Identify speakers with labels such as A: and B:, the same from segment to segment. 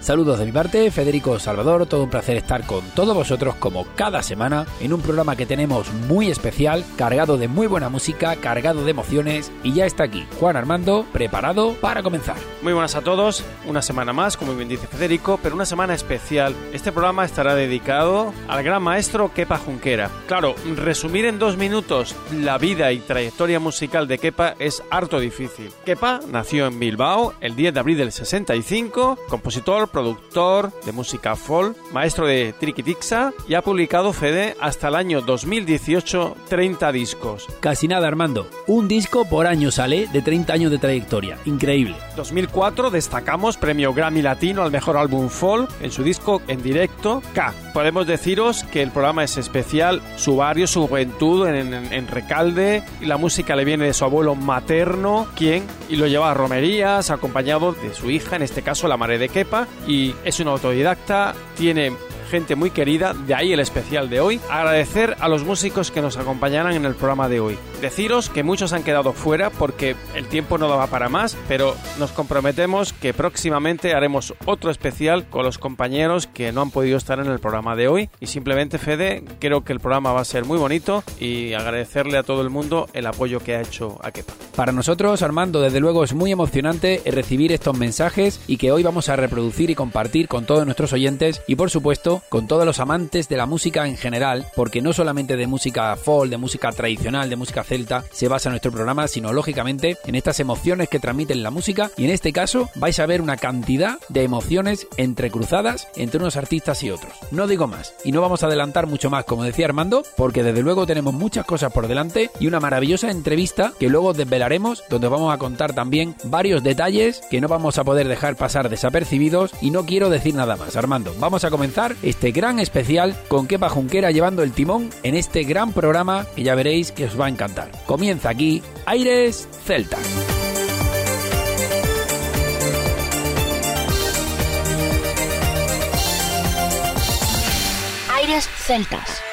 A: Saludos de mi parte, Federico Salvador, todo un placer estar con todos vosotros como cada semana en un programa que tenemos muy especial, cargado de muy buena música, cargado de emociones y ya está aquí Juan Armando, preparado para comenzar.
B: Muy buenas a todos, una semana más, como bien dice Federico, pero una semana especial. Este programa estará dedicado al gran maestro Kepa Junquera. Claro, resumir en dos minutos la vida y trayectoria musical de Kepa es harto difícil. Kepa nació en Bilbao el 10 de abril del 65, compositor, productor de música folk, maestro de Triquitixa y ha publicado Fede hasta el año 2018 30 discos.
A: Casi nada Armando, un disco por año sale de 30 años de trayectoria, increíble.
B: 2004 destacamos premio Grammy Latino al mejor álbum folk en su disco en directo K. Podemos deciros que el programa es especial, su barrio, su juventud en, en, en Recalde y la música le viene de su abuelo materno, quien y lo lleva a romerías acompañado de su hija, en este caso la madre de Kepa, y es un autodidacta, tiene gente muy querida, de ahí el especial de hoy. Agradecer a los músicos que nos acompañarán en el programa de hoy. Deciros que muchos han quedado fuera porque el tiempo no daba para más, pero nos comprometemos que próximamente haremos otro especial con los compañeros que no han podido estar en el programa de hoy. Y simplemente, Fede, creo que el programa va a ser muy bonito y agradecerle a todo el mundo el apoyo que ha hecho a Kepa.
A: Para nosotros, Armando, desde luego es muy emocionante recibir estos mensajes y que hoy vamos a reproducir y compartir con todos nuestros oyentes y por supuesto con todos los amantes de la música en general, porque no solamente de música folk, de música tradicional, de música celta se basa nuestro programa, sino lógicamente en estas emociones que transmiten la música y en este caso vais a ver una cantidad de emociones entrecruzadas entre unos artistas y otros. No digo más y no vamos a adelantar mucho más, como decía Armando, porque desde luego tenemos muchas cosas por delante y una maravillosa entrevista que luego desvelaremos, donde vamos a contar también varios detalles que no vamos a poder dejar pasar desapercibidos y no quiero decir nada más. Armando, vamos a comenzar este gran especial con Kepa Junquera llevando el timón en este gran programa que ya veréis que os va a encantar. Comienza aquí Aires Celta.
C: Aires Celtas.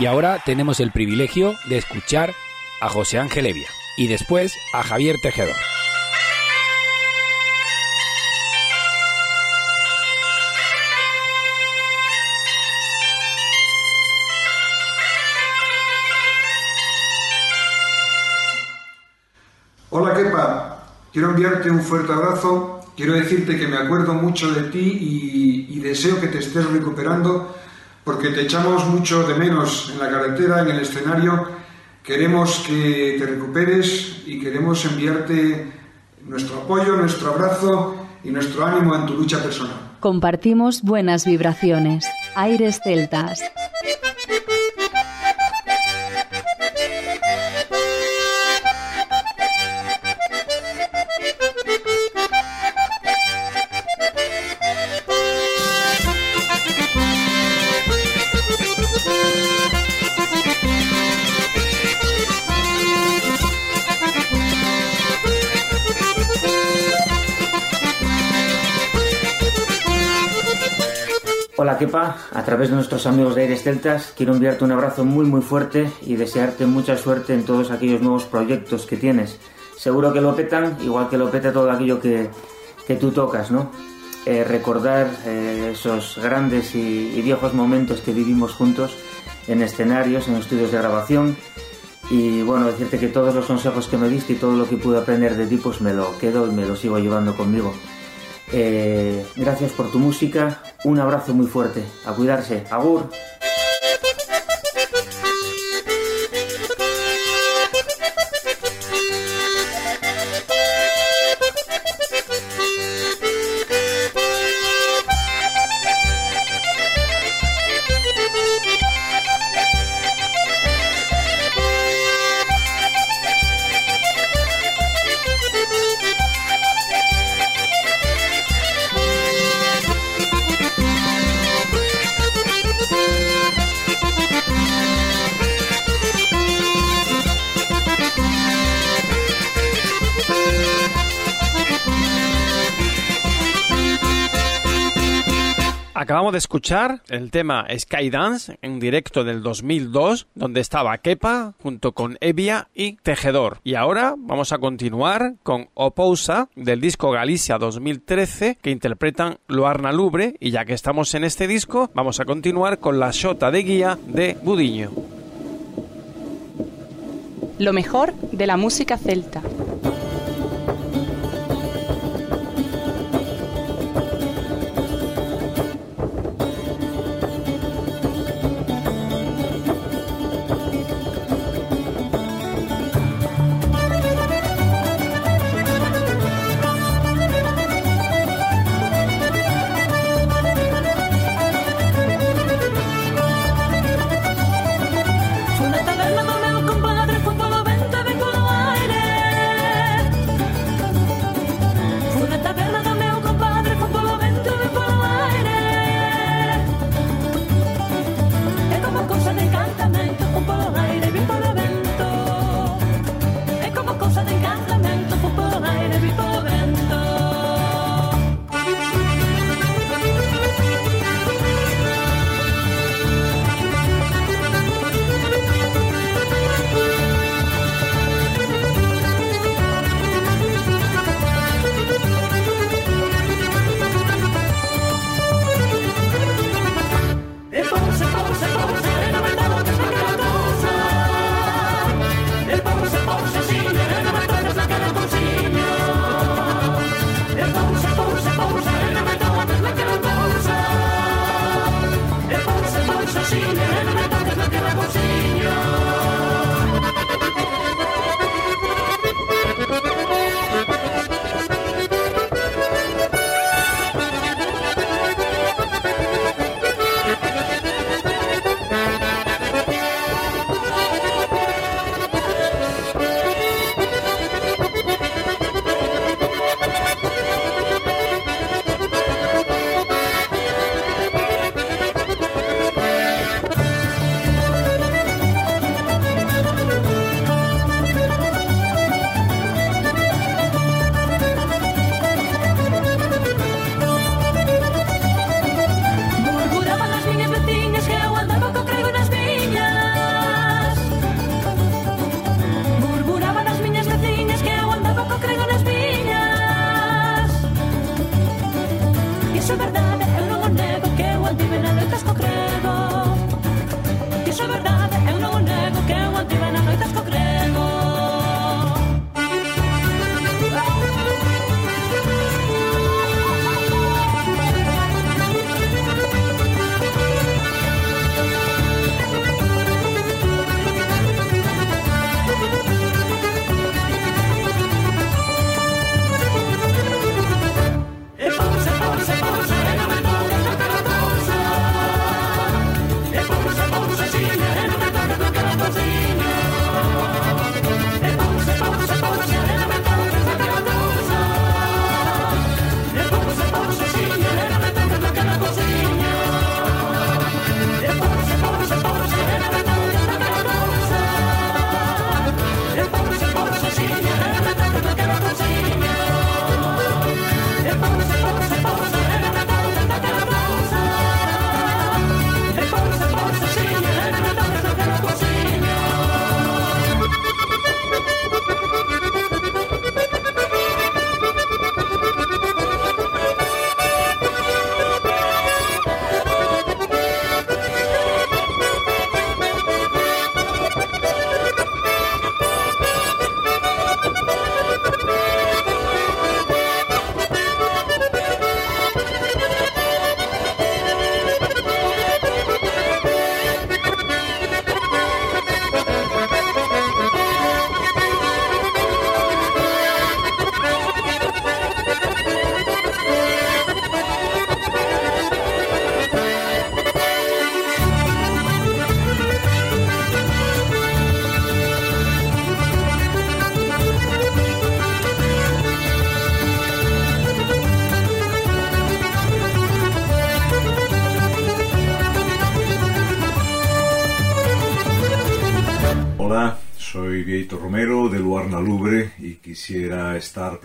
A: Y ahora tenemos el privilegio de escuchar a José Ángel Evia y después a Javier Tejedor.
C: Hola Kepa, quiero enviarte un fuerte abrazo, quiero decirte que me acuerdo mucho de ti y, deseo que te estés recuperando porque te echamos mucho de menos en la carretera, en el escenario, queremos que te recuperes y queremos enviarte nuestro apoyo, nuestro abrazo y nuestro ánimo en tu lucha personal.
D: Compartimos buenas vibraciones. Aires Celtas.
E: Kepa, a través de nuestros amigos de Aires Celtas, quiero enviarte un abrazo muy muy fuerte y desearte mucha suerte en todos aquellos nuevos proyectos que tienes. Seguro que lo petan, igual que lo peta todo aquello que, que tú tocas, ¿no? Eh, recordar eh, esos grandes y, y, viejos momentos que vivimos juntos en escenarios, en estudios de grabación. Y bueno, decirte que todos los consejos que me diste y todo lo que pude aprender de ti, pues me lo quedo y me lo sigo llevando conmigo. Eh, gracias por tu música. Un abrazo muy fuerte. A cuidarse. Agur.
B: Acabamos de escuchar el tema Skydance en directo del 2002, donde estaba Kepa junto con Evia y Tejedor. Y ahora vamos a continuar con Opousa del disco Galicia 2013 que interpretan Loarna Lubre y ya que estamos en este disco vamos a continuar con la Shota de Guía de Budiño.
F: Lo mejor de la música celta.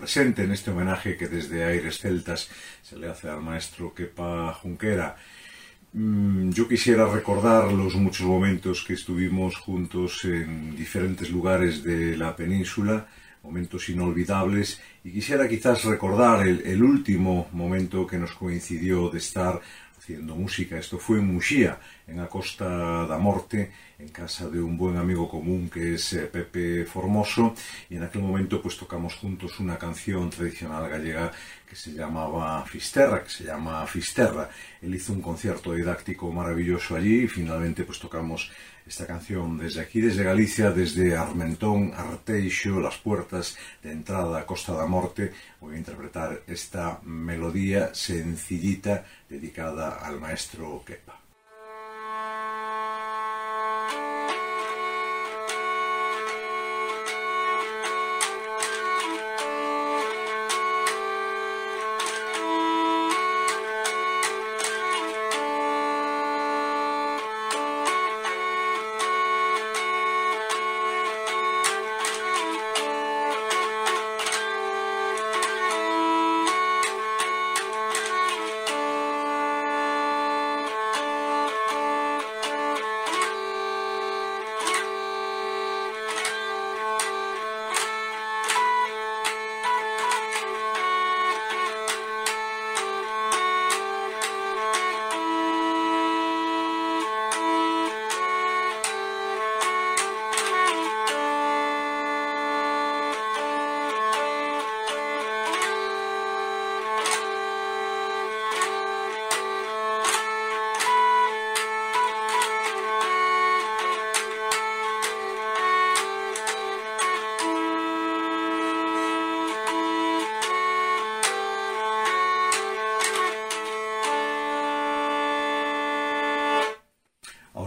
G: Presente en este homenaje que desde Aires Celtas se le hace al maestro Kepa Junquera. Mm, yo quisiera recordar los muchos momentos que estuvimos juntos en diferentes lugares de la península, momentos inolvidables, y quisiera quizás recordar el, último momento que nos coincidió de estar haciendo música. Esto fue en Muxía, en la Costa da Morte, en casa de un buen amigo común que es eh, Pepe Formoso, y en aquel momento pues tocamos juntos una canción tradicional gallega que se llamaba Fisterra, que se llama Fisterra. Él hizo un concierto didáctico maravilloso allí y finalmente pues tocamos esta canción desde aquí, desde Galicia, desde Armentón, Arteixo, Las Puertas de Entrada a Costa da Morte, voy a interpretar esta melodía sencillita dedicada al maestro Kepa.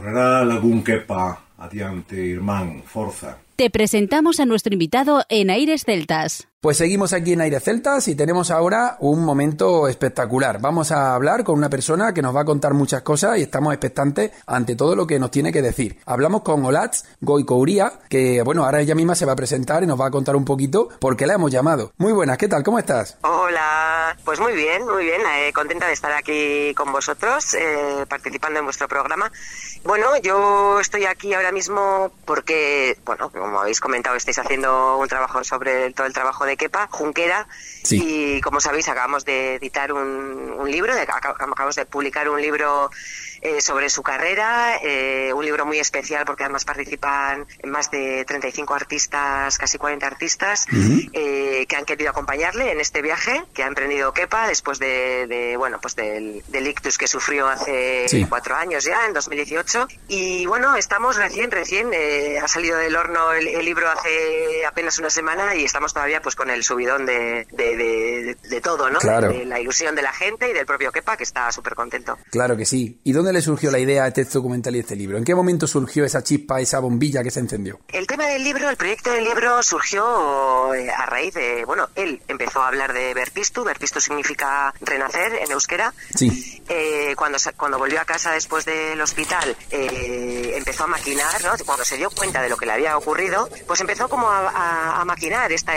G: Algún quepa adiante, irmán, forza.
D: Te presentamos a nuestro invitado en Aires Celtas.
A: Pues seguimos aquí en Aires Celtas y tenemos ahora un momento espectacular. Vamos a hablar con una persona que nos va a contar muchas cosas y estamos expectantes ante todo lo que nos tiene que decir. Hablamos con Olatz Goicouría, que bueno, ahora ella misma se va a presentar y nos va a contar un poquito por qué la hemos llamado. Muy buenas, ¿qué tal? ¿Cómo estás?
H: Hola, pues muy bien, muy bien, eh, contenta de estar aquí con vosotros, eh, participando en vuestro programa. Bueno, yo estoy aquí ahora mismo porque, bueno, como habéis comentado, estáis haciendo un trabajo sobre todo el trabajo de Kepa, Junquera, y como sabéis acabamos de editar un, un libro, acabamos de publicar un libro eh, sobre su carrera, eh, un libro muy especial porque además participan más de 35 artistas, casi 40 artistas, eh, que han querido acompañarle en este viaje que ha emprendido Kepa después de, bueno, pues del, ictus que sufrió hace cuatro años ya, en 2018. Y bueno, estamos recién, recién, ha salido del horno el, libro hace apenas una semana y estamos todavía pues con el subidón de, de, todo, ¿no? De la ilusión de la gente y del propio Kepa que está súper contento.
A: Claro que sí. ¿Y dónde le surgió la idea a este documental y este libro? ¿En qué momento surgió esa chispa, esa bombilla que se encendió?
H: El tema del libro, el proyecto del libro surgió eh, a raíz de, bueno, él empezó a hablar de Verpistu, Verpistu significa renacer en euskera.
A: Sí.
H: Eh, cuando, cuando volvió a casa después del hospital, eh, empezó a maquinar, ¿no? Cuando se dio cuenta de lo que le había ocurrido, pues empezó como a, maquinar, esta,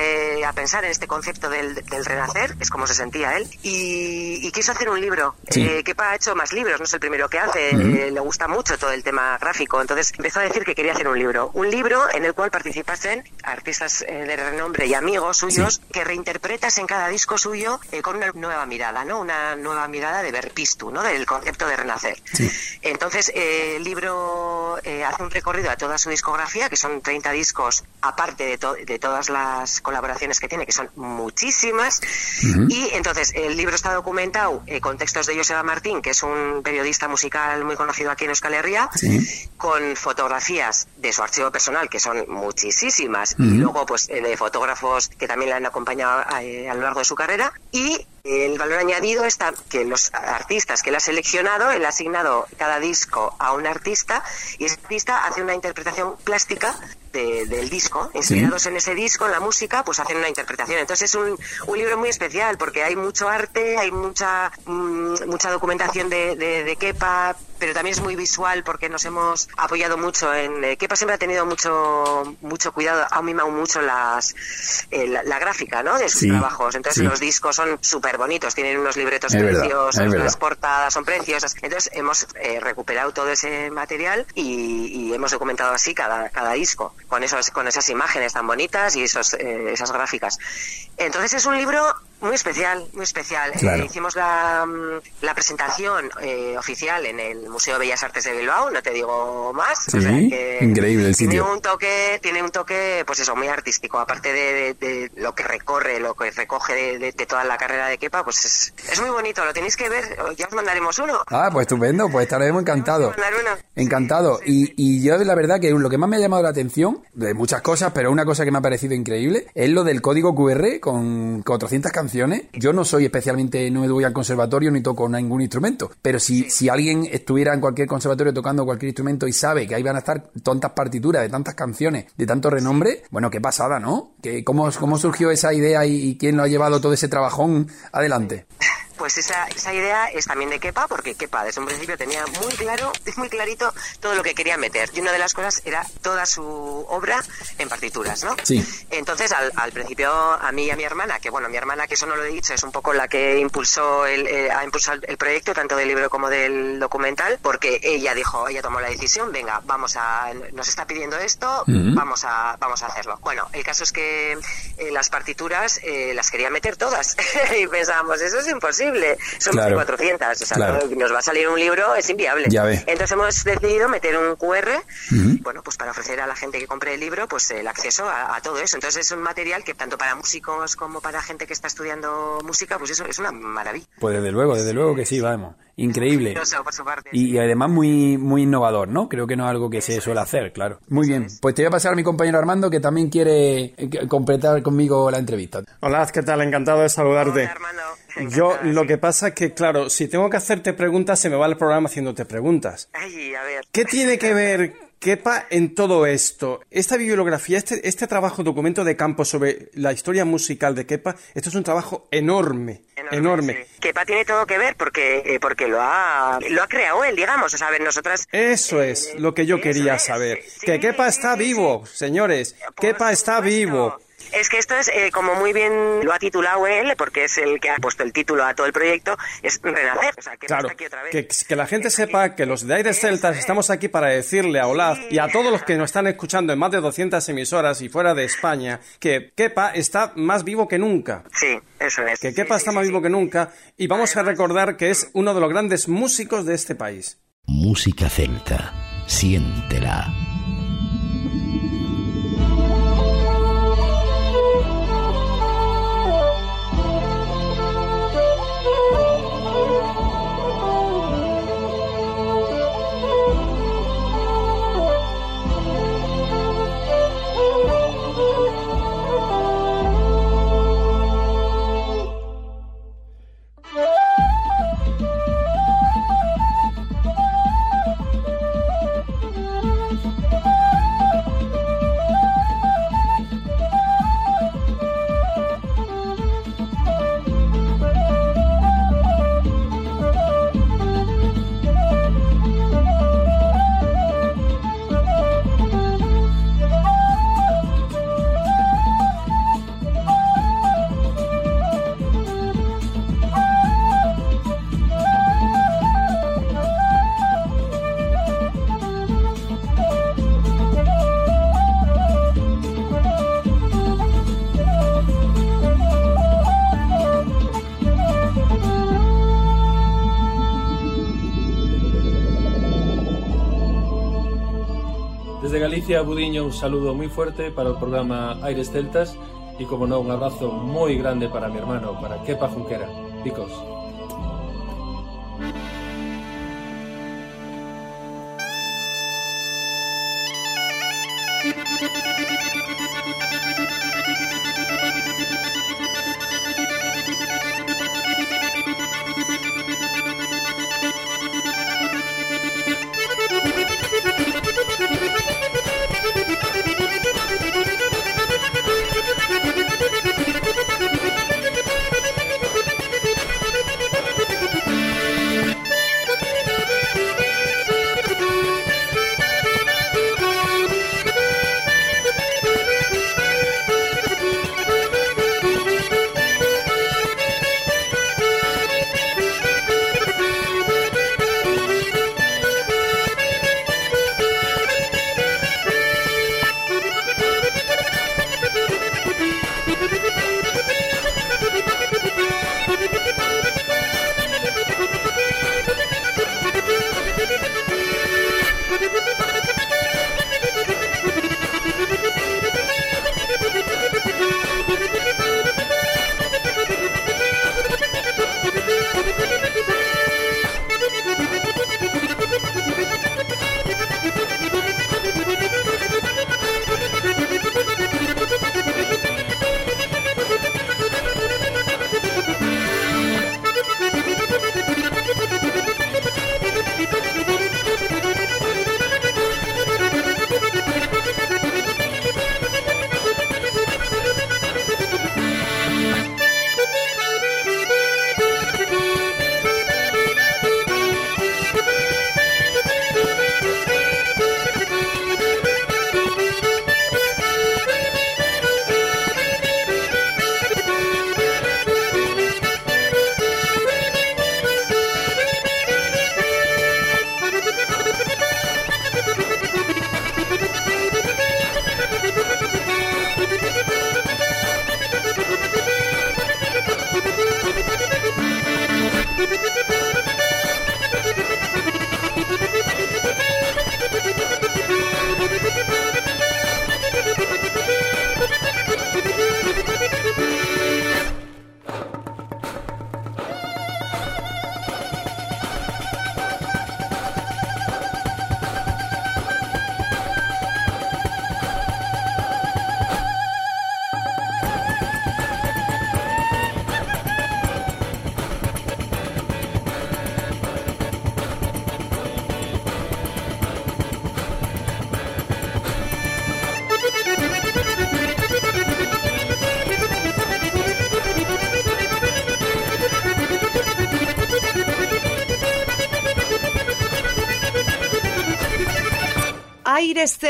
H: a pensar en este concepto del, renacer, es como se sentía él, y, quiso hacer un libro. Sí. ha hecho más libros, no es el primero que eh, le gusta mucho todo el tema gráfico, entonces empezó a decir que quería hacer un libro. Un libro en el cual participasen artistas eh, de renombre y amigos suyos que reinterpretas en cada disco suyo eh, con una nueva mirada, ¿no? Una nueva mirada de Verpistu, ¿no? Del concepto de renacer. Entonces, el libro hace un recorrido a toda su discografía, que son 30 discos, aparte de, de todas las colaboraciones que tiene, que son muchísimas. Y entonces, el libro está documentado con textos de Joseba Martín, que es un periodista musical muy conocido aquí en Euskal Herria, con fotografías de su archivo personal, que son muchísimas, y luego pues eh, de fotógrafos que también le han acompañado eh, a, lo largo de su carrera, y el valor añadido está que los artistas que él ha seleccionado, él ha asignado cada disco a un artista y ese artista hace una interpretación plástica del disco, inspirados en ese disco, en la música, pues hacen una interpretación. Entonces es un, un libro muy especial porque hay mucho arte, hay mucha mm, mucha documentación de, de, de Kepa, pero también es muy visual porque nos hemos apoyado mucho en eh, Kepa siempre ha tenido mucho mucho cuidado ha mimado mucho las eh, la, gráfica ¿no? de sus trabajos. Entonces los discos son súper bonitos tienen unos libretos preciosos las portadas son preciosas. Entonces hemos eh, recuperado todo ese material y, y, hemos documentado así cada, cada disco con esos con esas imágenes tan bonitas y esos, esas gráficas. Entonces es un libro muy especial, muy especial. Eh, hicimos la, mm, la presentación eh, oficial en el Museo de Bellas Artes de Bilbao, no te digo más.
A: Sí, increíble el
H: sitio. Tiene un toque, tiene un toque, pues eso, muy artístico. Aparte de, lo que recorre, lo que recoge de, toda la carrera de Kepa, pues es, es, muy bonito. Lo tenéis que ver. Ya os mandaremos uno.
A: Ah, pues estupendo. Pues estaremos encantados. Encantado. Y, y yo la verdad que lo que más me ha llamado la atención de muchas cosas, pero una cosa que me ha parecido increíble es lo del código QR con 400 canciones yo no soy especialmente, no me voy al conservatorio ni toco ningún instrumento, pero si, si alguien estuviera en cualquier conservatorio tocando cualquier instrumento y sabe que ahí van a estar tantas partituras de tantas canciones, de tanto renombre, bueno, qué pasada, ¿no? ¿Qué, cómo, ¿Cómo surgió esa idea y, y quién lo ha llevado todo ese trabajón adelante?
H: Pues esa, esa idea es también de Kepa, porque Kepa desde un principio tenía muy claro, muy clarito todo lo que quería meter. Y una de las cosas era toda su obra en partituras, ¿no?
A: Sí.
H: Entonces, al, al principio, a mí y a mi hermana, que bueno, mi hermana, que eso no lo he dicho, es un poco la que impulsó el, eh, ha impulsado el proyecto, tanto del libro como del documental, porque ella dijo, ella tomó la decisión, venga, vamos a, nos está pidiendo esto, vamos a, vamos a hacerlo. Bueno, el caso es que eh, las partituras eh, las quería meter todas y pensábamos, eso es imposible son 400, o sea, nos va a salir un libro, es inviable. Entonces hemos decidido meter un QR, bueno, pues para ofrecer a la gente que compre el libro, pues el acceso a, todo eso. Entonces es un material que tanto para músicos como para gente que está estudiando música, pues eso es una maravilla.
A: Pues desde luego, desde luego que sí, vamos. Increíble. Y, además muy, muy innovador, ¿no? Creo que no es algo que se suele hacer, claro. Muy bien. Pues te voy a pasar a mi compañero Armando, que también quiere eh, completar conmigo la entrevista.
B: Hola, ¿qué tal? Encantado de saludarte. Yo lo que pasa es que, claro, si tengo que hacerte preguntas, se me va el programa haciéndote preguntas.
H: Ay, a ver.
B: ¿Qué tiene que ver Kepa en todo esto? Esta bibliografía, este, este trabajo, documento de campo sobre la historia musical de Kepa, esto es un trabajo enorme, enorme.
H: Kepa tiene todo que ver porque, eh, porque lo, ha, lo ha creado él, digamos. O sea, nosotras...
B: Eso es lo que yo quería saber. que Kepa está vivo, señores. Kepa está vivo.
H: Es que esto es, eh, como muy bien lo ha titulado él, porque es el que ha puesto el título a todo el proyecto, es Renacer. O sea, que
B: claro,
H: aquí otra vez.
B: Que, que, la gente sepa que los de Aires Celtas estamos aquí para decirle a Olaf y a todos los que nos están escuchando en más de 200 emisoras y fuera de España que Kepa está más vivo que nunca.
H: Sí, eso es.
B: Que Kepa está más vivo que nunca y vamos a recordar que es uno de los grandes músicos de este país.
I: Música celta. Siéntela.
J: Un saludo muy fuerte para el programa Aires Celtas y, como no, un abrazo muy grande para mi hermano, para Kepa Junquera. Picos.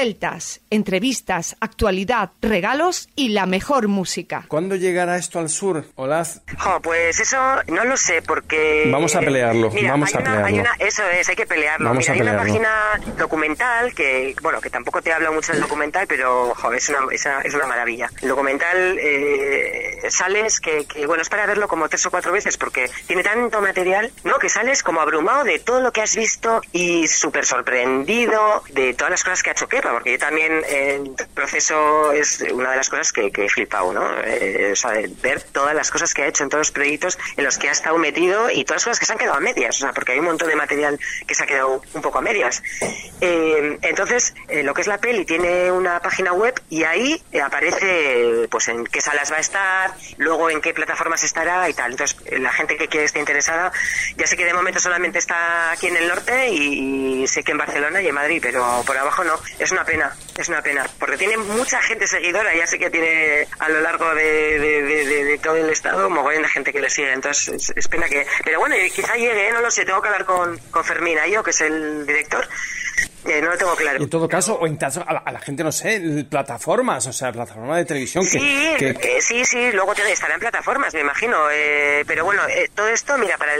K: Celtas, entrevistas, actualidad, regalos y la mejor música.
B: ¿Cuándo llegará esto al sur, Olaz?
H: pues eso no lo sé porque...
B: Vamos a pelearlo, vamos a pelearlo.
H: eso es, hay que pelearlo. Mira, hay una página documental que, bueno, que tampoco te habla mucho del documental, pero es, una, es, una, maravilla. El documental eh, sales que, que, bueno, es para verlo como tres o cuatro veces porque tiene tanto material, ¿no? Que sales como abrumado de todo lo que has visto y súper sorprendido de todas las cosas que ha hecho Kepa, porque yo también el proceso es una de las cosas que, he flipado, ¿no? Eh, o sea, ver todas las cosas que ha hecho en todos los proyectos en los que ha estado metido y todas las cosas que se han quedado a medias, o sea, porque hay un montón de material que se ha quedado un poco a medias. Eh, entonces, eh, lo que es la peli tiene una página web y ahí aparece, pues, en qué salas va a estar, luego en qué plataformas estará y tal. Entonces, la gente que quiere esté interesada, ya sé que de momento solamente está aquí en el norte y sé que en Barcelona y en Madrid, pero por abajo no. Es una pena, es una pena, porque tiene mucha gente seguidora, ya sé que tiene a lo largo de, todo el estado mogollón de gente que le sigue, entonces es, pena que... Pero bueno, quizá llegue, ¿eh? no lo sé, tengo que hablar con, con Fermín yo que es el director, eh, no lo tengo claro.
B: en todo caso, o en caso, a la, gente, no sé, plataformas, o sea, plataformas de televisión que...
H: Sí,
B: que,
H: sí, sí, luego estará en plataformas, me imagino. Eh, pero bueno, eh, todo esto, mira, para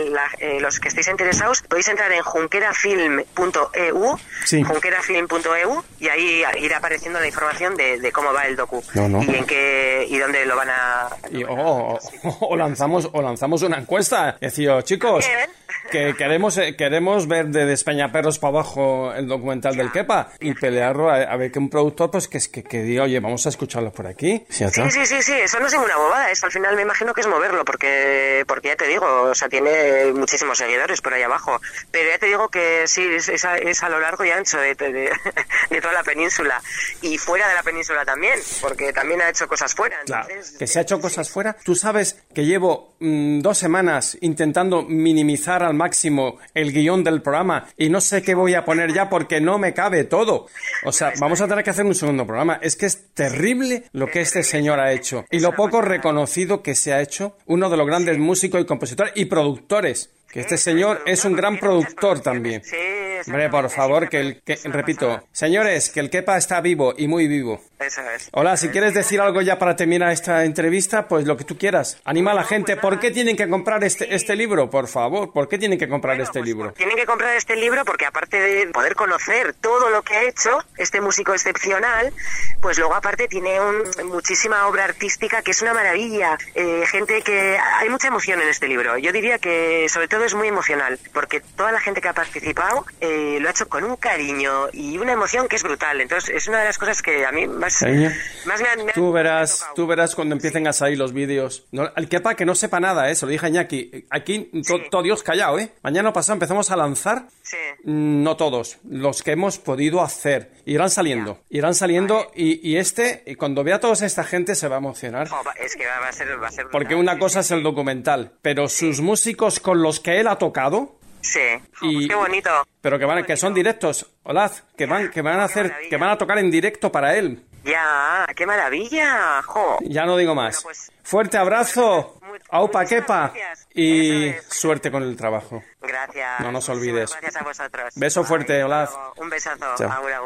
H: los que estéis interesados, podéis entrar en junquerafilm.eu, sí. junquerafilm.eu, y ahí irá apareciendo la información de, cómo va el docu. Y en qué, y dónde lo van a...
B: o, lanzamos, o lanzamos una encuesta. Decía, oh, chicos, que queremos, queremos ver de España Perros para abajo el documental del Kepa y pelearlo a, ver que un productor pues que, que, que diga, oye, vamos a escucharlo por aquí.
H: ¿Sí, sí, sí, sí, eso no es ninguna bobada, eso al final me imagino que es moverlo, porque, porque ya te digo, o sea, tiene muchísimos seguidores por ahí abajo, pero ya te digo que sí, es, es, a, lo largo y ancho de, de, toda la península y fuera de la península también, porque también ha hecho cosas fuera.
B: que se ha hecho cosas fuera. Tú sabes que llevo mm, dos semanas intentando minimizar al máximo el guion del programa y no sé qué voy a poner ya porque no me cabe todo. O sea, vamos a tener que hacer un segundo programa. Es que es terrible lo que este señor ha hecho y lo poco reconocido que se ha hecho uno de los grandes músicos y compositores y productores que este señor es un gran productor también. Hombre, por favor, que el que, repito, señores, que el Kepa está vivo y muy vivo. Hola, si quieres decir algo ya para terminar esta entrevista, pues lo que tú quieras. Anima a la gente. ¿Por qué tienen que comprar este, este libro? Por favor, ¿por qué tienen que comprar este
H: pues,
B: libro?
H: Tienen que comprar este libro porque aparte de poder conocer todo lo que ha hecho este músico excepcional, pues luego aparte tiene muchísima obra artística que es una maravilla. Eh, gente que hay mucha emoción en este libro. Yo diría que sobre todo es muy emocional, porque toda la gente que ha participado eh, lo ha hecho con un cariño y una emoción que es brutal. Entonces, es una de las cosas que a mí más, más me,
B: Tú verás, tú verás cuando empiecen a salir los vídeos. No, al quepa que no sepa nada, ¿eh? Se lo dije a Iñaki. Aquí, todo Dios callado, ¿eh? Mañana pasado empezamos a lanzar. Mm, no todos, los que hemos podido hacer. Irán saliendo, irán saliendo y, y, este, y cuando vea a toda esta gente se va a emocionar.
H: es que va a ser, va a ser
B: Porque una cosa es el documental, pero sus músicos con los que él ha tocado.
H: Sí, y, qué bonito.
B: Pero que van, que son directos, Olaz, que van, que van a hacer, que van a tocar en directo para él.
H: Ya, qué maravilla.
B: Ya no digo más. Pues, Fuerte abrazo. Aupa Kepa y suerte con el trabajo.
H: Gracias.
B: No nos olvides.
H: Gracias a vosotros.
B: Beso fuerte, Olaz.
H: Un besazo.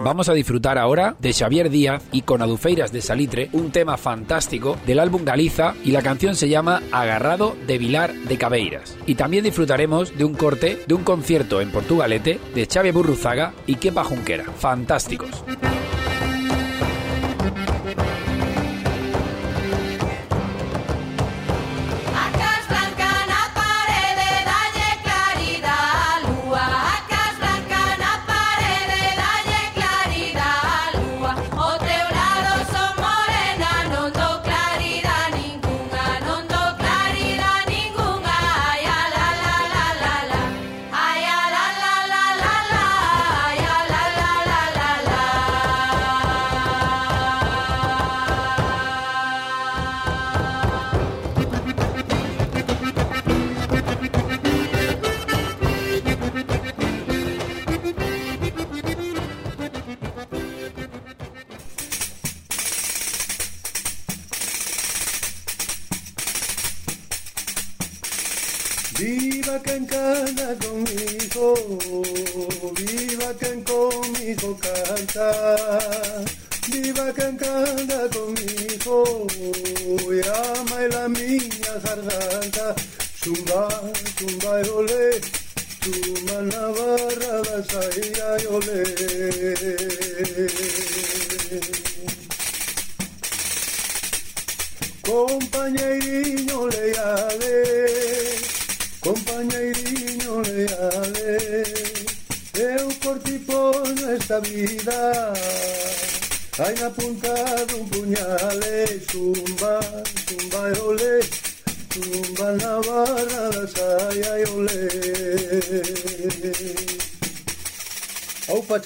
A: Vamos a disfrutar ahora de Xavier Díaz y con Adufeiras de Salitre, un tema fantástico del álbum Galiza y la canción se llama Agarrado de Vilar de Cabeiras. Y también disfrutaremos de un corte de un concierto en Portugalete de Xavier Burruzaga y Kepa Junquera. Fantásticos.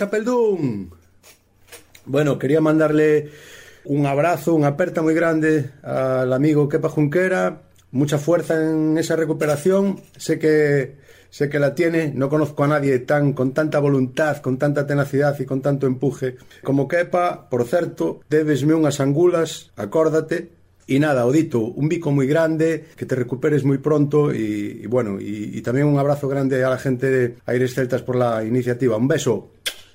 L: Chapeldún! Bueno, quería mandarle un abrazo, una aperta muy grande al amigo Kepa Junquera, mucha fuerza en esa recuperación, sé que sé que la tiene, no conozco a nadie tan con tanta voluntad, con tanta tenacidad y con tanto empuje como Kepa, por cierto, debesme unhas angulas, acórdate, y nada, Odito, un bico muy grande, que te recuperes muy pronto y, y bueno, y, y también un abrazo grande a la gente de Aires Celtas por la iniciativa. Un beso.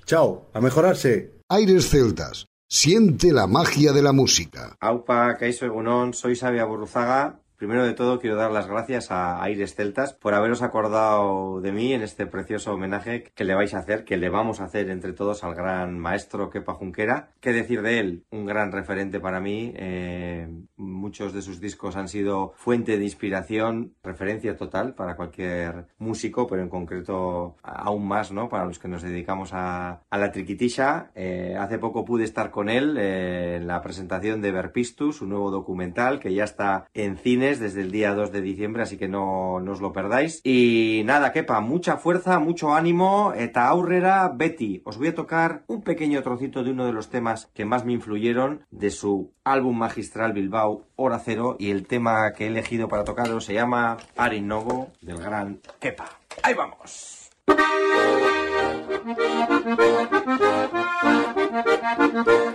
L: Chao, a mejorarse.
M: Aires Celtas. Siente la magia de la música.
N: Aupa, Kaiso Egunon, soy Sabia Burruzaga. Primero de todo quiero dar las gracias a Aires Celtas por haberos acordado de mí en este precioso homenaje que le vais a hacer, que le vamos a hacer entre todos al gran maestro Kepa Junquera. ¿Qué decir de él? Un gran referente para mí. Eh, muchos de sus discos han sido fuente de inspiración, referencia total para cualquier músico, pero en concreto aún más, ¿no? Para los que nos dedicamos a, la triquitisha. Eh, hace poco pude estar con él eh, en la presentación de Verpistus, un nuevo documental que ya está en cine desde el día 2 de diciembre, así que no, os lo perdáis. Y nada, quepa, mucha fuerza, mucho ánimo, eta aurrera, Betty. Os voy a tocar un pequeño trocito de uno de los temas que más me influyeron de su álbum magistral Bilbao, Hora Cero, y el tema que he elegido para tocaros se llama Arin Novo, del gran Kepa. ¡Ahí vamos!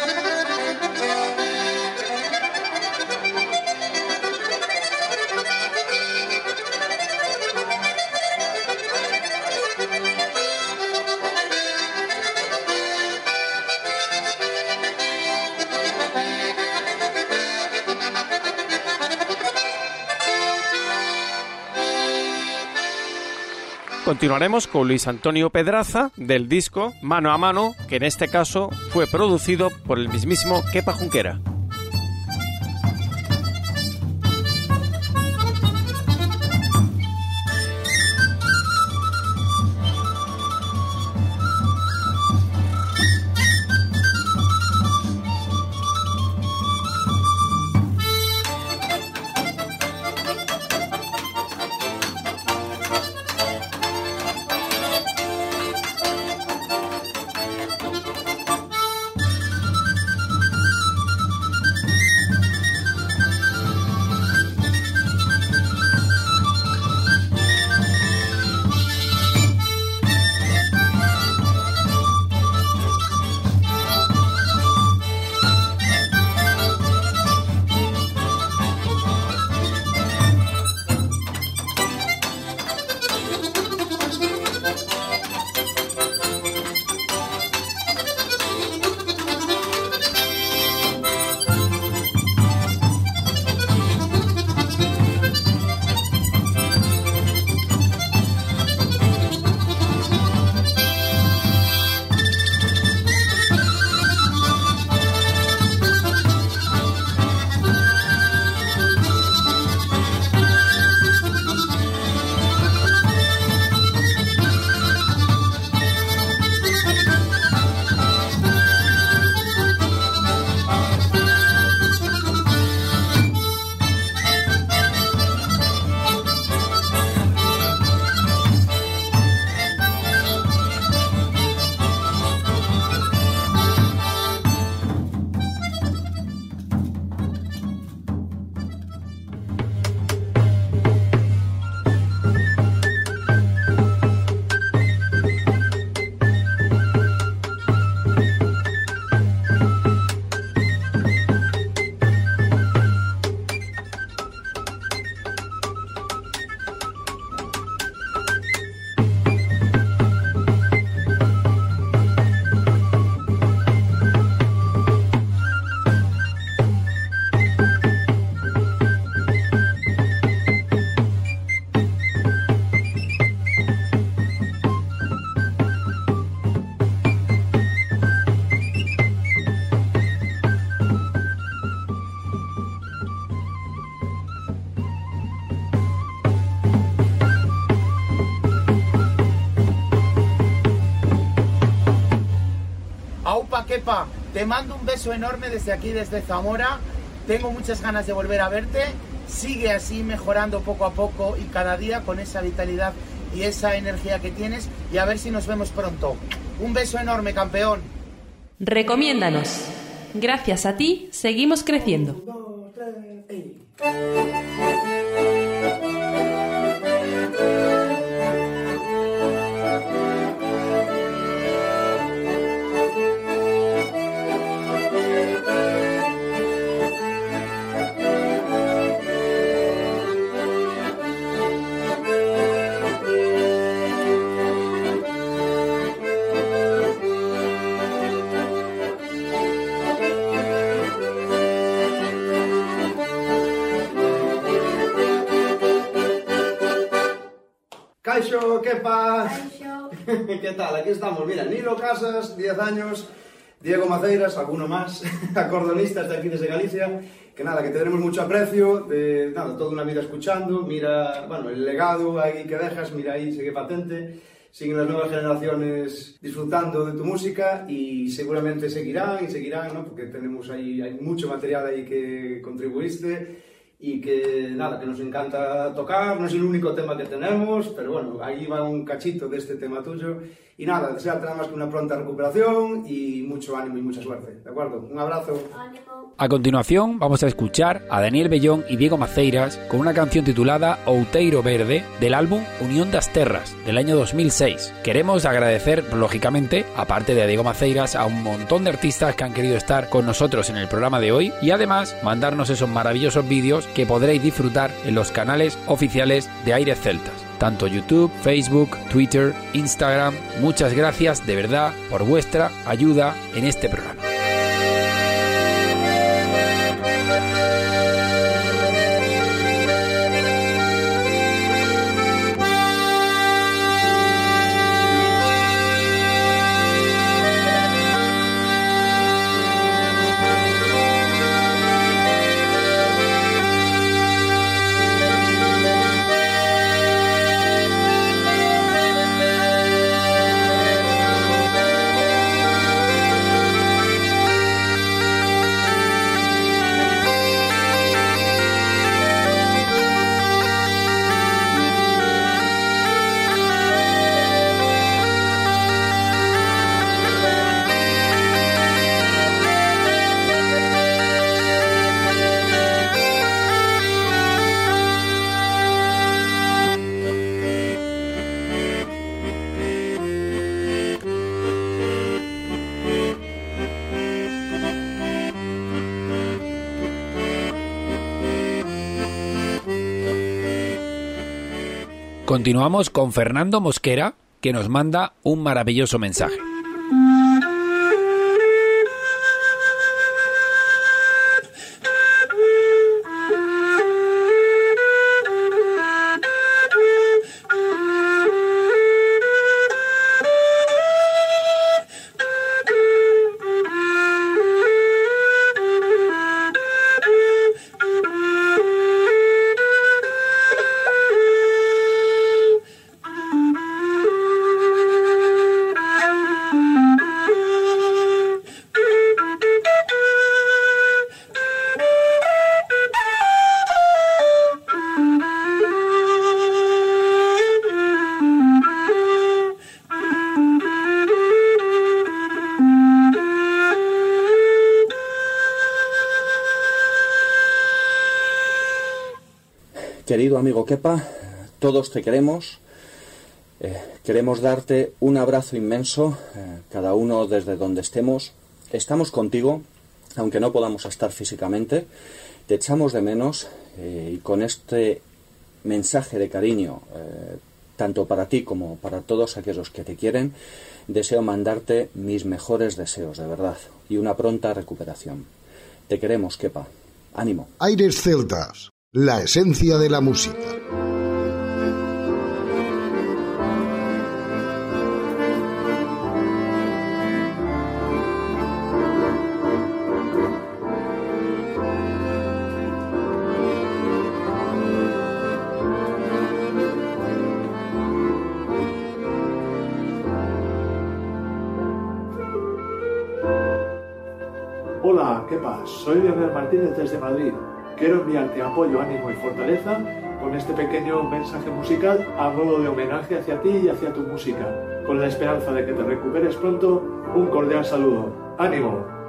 B: Continuaremos con Luis Antonio Pedraza del disco Mano a Mano, que en este caso fue producido por el mismísimo Kepa Junquera.
O: Te mando un beso enorme desde aquí, desde Zamora. Tengo muchas ganas de volver a verte. Sigue así mejorando poco a poco y cada día con esa vitalidad y esa energía que tienes y a ver si nos vemos pronto. Un beso enorme, campeón.
P: Recomiéndanos. Gracias a ti, seguimos creciendo.
Q: ¿Qué tal? Aquí estamos. Mira, Nilo Casas, 10 años, Diego Maceiras, alguno más, acordonistas de aquí desde Galicia, que nada, que tenemos mucho aprecio, de nada, toda una vida escuchando, mira, bueno, el legado ahí que dejas, mira ahí, sigue patente, siguen las nuevas generaciones disfrutando de tu música y seguramente seguirán y seguirán, ¿no? Porque tenemos ahí, hay mucho material ahí que contribuiste y que nada, que nos encanta tocar, no es el único tema que tenemos, pero bueno, ahí va un cachito de este tema tuyo y nada, desearte nada más que una pronta recuperación y mucho ánimo y mucha suerte, ¿de acuerdo? Un abrazo.
A: A continuación vamos a escuchar a Daniel Bellón y Diego Maceiras con una canción titulada Outeiro Verde del álbum Unión das Terras del año 2006. Queremos agradecer, lógicamente, aparte de a Diego Maceiras, a un montón de artistas que han querido estar con nosotros en el programa de hoy y además mandarnos esos maravillosos vídeos que podréis disfrutar en los canales oficiales de Aires Celtas tanto YouTube, Facebook, Twitter, Instagram. Muchas gracias de verdad por vuestra ayuda en este programa. Continuamos con Fernando Mosquera, que nos manda un maravilloso mensaje.
R: Amigo Kepa, todos te queremos. Eh, queremos darte un abrazo inmenso, eh, cada uno desde donde estemos. Estamos contigo, aunque no podamos estar físicamente. Te echamos de menos eh, y con este mensaje de cariño, tanto para ti como para todos aquellos que te quieren, deseo mandarte mis mejores deseos, de verdad, y una pronta recuperación. Te queremos, Kepa. Ánimo.
M: Aires Celtas, la esencia de la música.
S: Hola, ¿qué pasa? Soy Leonel Martínez desde Madrid. Quiero enviarte apoyo, ánimo y fortaleza con este pequeño mensaje musical a modo de homenaje hacia ti y hacia tu música. Con la esperanza de que te recuperes pronto, un cordial saludo. ¡Ánimo!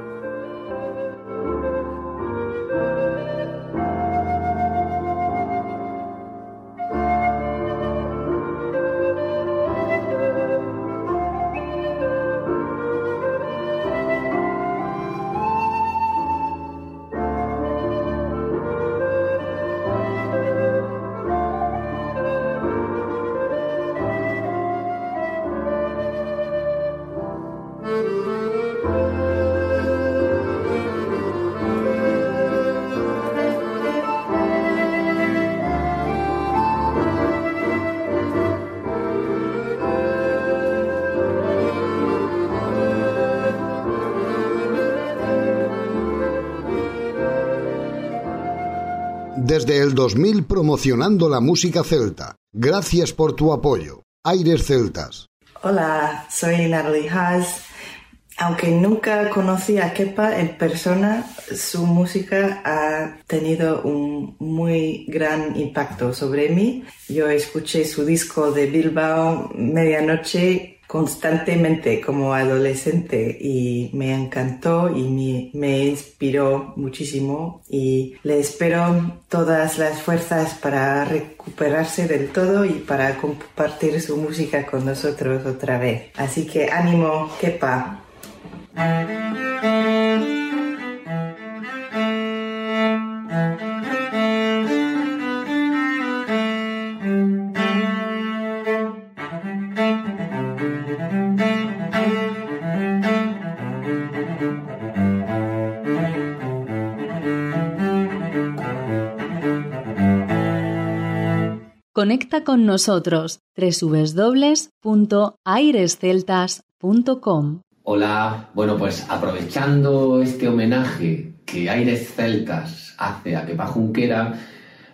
M: Desde el 2000 promocionando la música celta. Gracias por tu apoyo. Aires Celtas.
T: Hola, soy Natalie Haas. Aunque nunca conocí a Kepa en persona, su música ha tenido un muy gran impacto sobre mí. Yo escuché su disco de Bilbao Medianoche constantemente como adolescente y me encantó y me, me, inspiró muchísimo y le espero todas las fuerzas para recuperarse del todo y para compartir su música con nosotros otra vez. Así que ánimo, Kepa.
D: Conecta con nosotros www.airesceltas.com.
U: Hola, bueno pues aprovechando este homenaje que Aires Celtas hace a Kepa Junquera,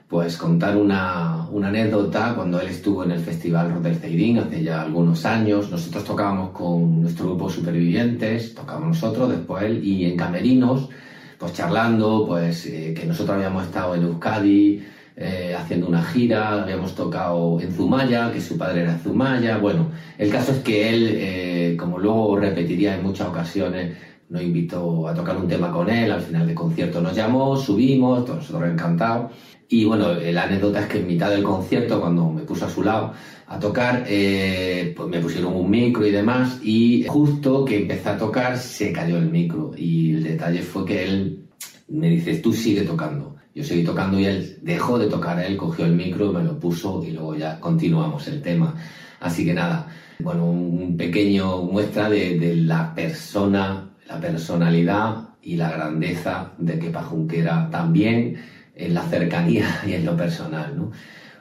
U: pues contar una, una, anécdota cuando él estuvo en el Festival Ceirín hace ya algunos años. Nosotros tocábamos con nuestro grupo Supervivientes, tocábamos nosotros, después él, y en Camerinos, pues charlando, pues eh, que nosotros habíamos estado en Euskadi, eh, haciendo una gira, habíamos tocado en Zumaya, que su padre era Zumaya. Bueno, el caso es que él, eh, como luego repetiría en muchas ocasiones, nos invitó a tocar un tema con él, al final del concierto nos llamó, subimos, todos nosotros encantados. Y bueno, la anécdota es que en mitad del concierto, cuando me puso a su lado a tocar, eh, pues me pusieron un micro y demás, y justo que empecé a tocar se cayó el micro. Y el detalle fue que él me dice, tú sigue tocando. Yo seguí tocando y él dejó de tocar, él cogió el micro, me lo puso y luego ya continuamos el tema. Así que nada, bueno, un pequeño muestra de, la persona, la personalidad y la grandeza de Kepa Junquera también en la cercanía y en lo personal, ¿no?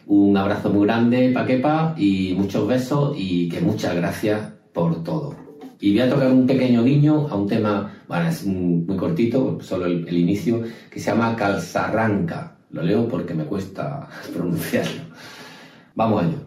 U: Un abrazo muy grande para Kepa y muchos besos y que muchas gracias por todo. Y voy a tocar un pequeño guiño a un tema, bueno, es muy cortito, solo el, el inicio, que se llama Calzarranca. Lo leo porque me cuesta pronunciarlo. Vamos a ello.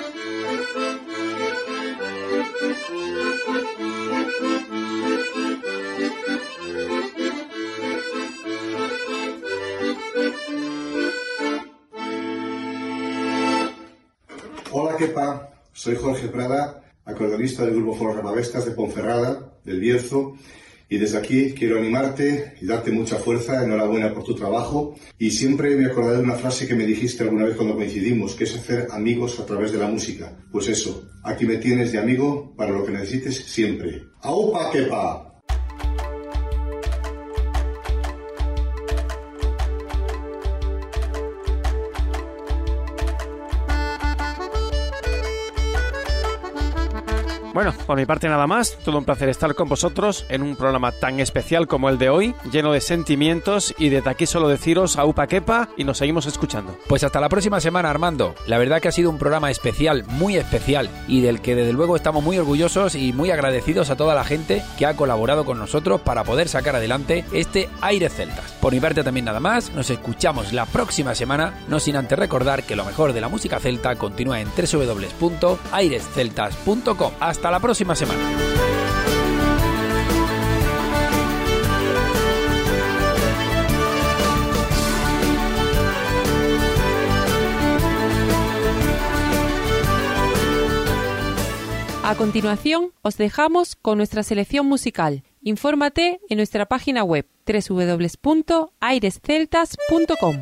V: Soy Jorge Prada, acordeonista del grupo Foro Ramavestas de Ponferrada, del Bierzo, Y desde aquí quiero animarte y darte mucha fuerza, enhorabuena por tu trabajo. Y siempre me acordaré de una frase que me dijiste alguna vez cuando coincidimos, que es hacer amigos a través de la música. Pues eso, aquí me tienes de amigo para lo que necesites siempre. ¡Aupa quepa!
B: Bueno, por mi parte nada más, todo un placer estar con vosotros en un programa tan especial como el de hoy, lleno de sentimientos y desde aquí solo deciros a Upa Kepa y nos seguimos escuchando.
A: Pues hasta la próxima semana Armando, la verdad que ha sido un programa especial, muy especial y del que desde luego estamos muy orgullosos y muy agradecidos a toda la gente que ha colaborado con nosotros para poder sacar adelante este Aire Celtas. Por mi parte también nada más, nos escuchamos la próxima semana, no sin antes recordar que lo mejor de la música celta continúa en www.airesceltas.com. Hasta la próxima semana.
P: A continuación, os dejamos con nuestra selección musical. Infórmate en nuestra página web www.airesceltas.com.